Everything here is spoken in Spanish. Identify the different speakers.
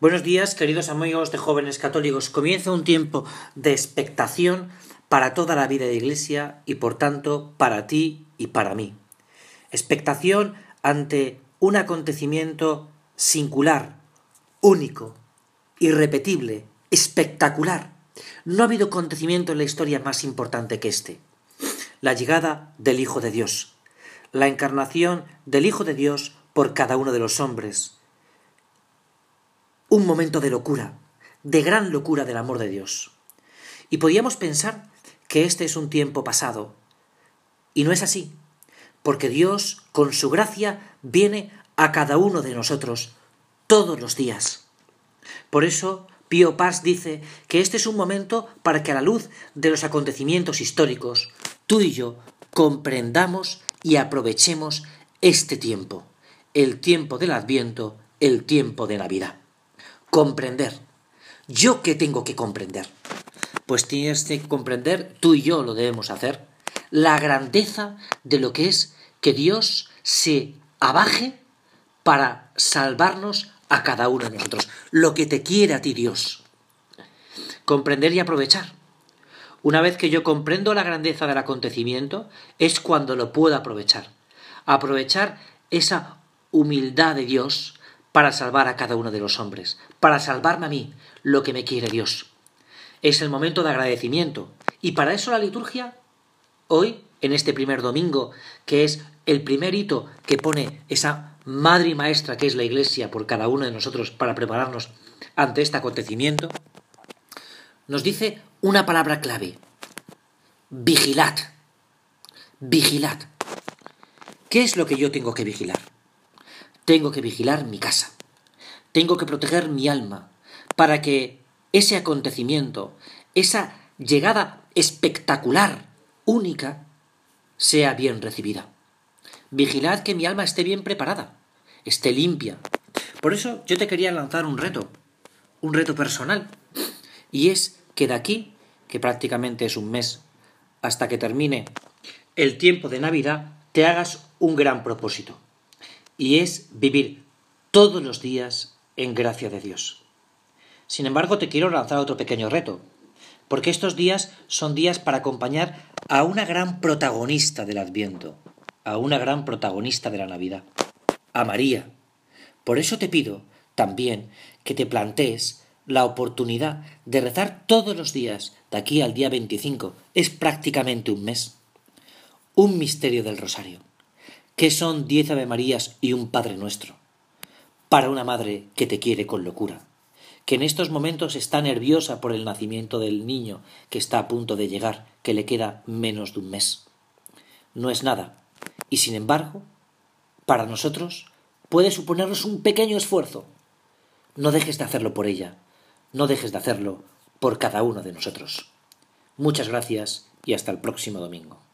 Speaker 1: Buenos días, queridos amigos de jóvenes católicos. Comienza un tiempo de expectación para toda la vida de Iglesia y por tanto para ti y para mí. Expectación ante un acontecimiento singular, único, irrepetible, espectacular. No ha habido acontecimiento en la historia más importante que este. La llegada del Hijo de Dios, la encarnación del Hijo de Dios por cada uno de los hombres, un momento de locura, de gran locura del amor de Dios. Y podíamos pensar que este es un tiempo pasado. Y no es así, porque Dios, con su gracia, viene a cada uno de nosotros todos los días. Por eso, Pío Paz dice que este es un momento para que a la luz de los acontecimientos históricos, tú y yo comprendamos y aprovechemos este tiempo, el tiempo del Adviento, el tiempo de Navidad comprender. ¿Yo qué tengo que comprender? Pues tienes que comprender, tú y yo lo debemos hacer, la grandeza de lo que es que Dios se abaje para salvarnos a cada uno de nosotros. Lo que te quiere a ti Dios. Comprender y aprovechar. Una vez que yo comprendo la grandeza del acontecimiento, es cuando lo puedo aprovechar. Aprovechar esa humildad de Dios para salvar a cada uno de los hombres, para salvarme a mí, lo que me quiere Dios. Es el momento de agradecimiento. Y para eso la liturgia, hoy, en este primer domingo, que es el primer hito que pone esa madre y maestra que es la Iglesia por cada uno de nosotros para prepararnos ante este acontecimiento, nos dice una palabra clave. Vigilad. Vigilad. ¿Qué es lo que yo tengo que vigilar? Tengo que vigilar mi casa. Tengo que proteger mi alma para que ese acontecimiento, esa llegada espectacular, única, sea bien recibida. Vigilad que mi alma esté bien preparada, esté limpia. Por eso yo te quería lanzar un reto, un reto personal, y es que de aquí, que prácticamente es un mes, hasta que termine el tiempo de Navidad, te hagas un gran propósito y es vivir todos los días en gracia de Dios. Sin embargo, te quiero lanzar otro pequeño reto, porque estos días son días para acompañar a una gran protagonista del Adviento, a una gran protagonista de la Navidad, a María. Por eso te pido también que te plantees la oportunidad de rezar todos los días de aquí al día 25, es prácticamente un mes, un misterio del rosario ¿Qué son diez Ave Marías y un Padre Nuestro? Para una madre que te quiere con locura, que en estos momentos está nerviosa por el nacimiento del niño que está a punto de llegar, que le queda menos de un mes. No es nada, y sin embargo, para nosotros puede suponernos un pequeño esfuerzo. No dejes de hacerlo por ella, no dejes de hacerlo por cada uno de nosotros. Muchas gracias y hasta el próximo domingo.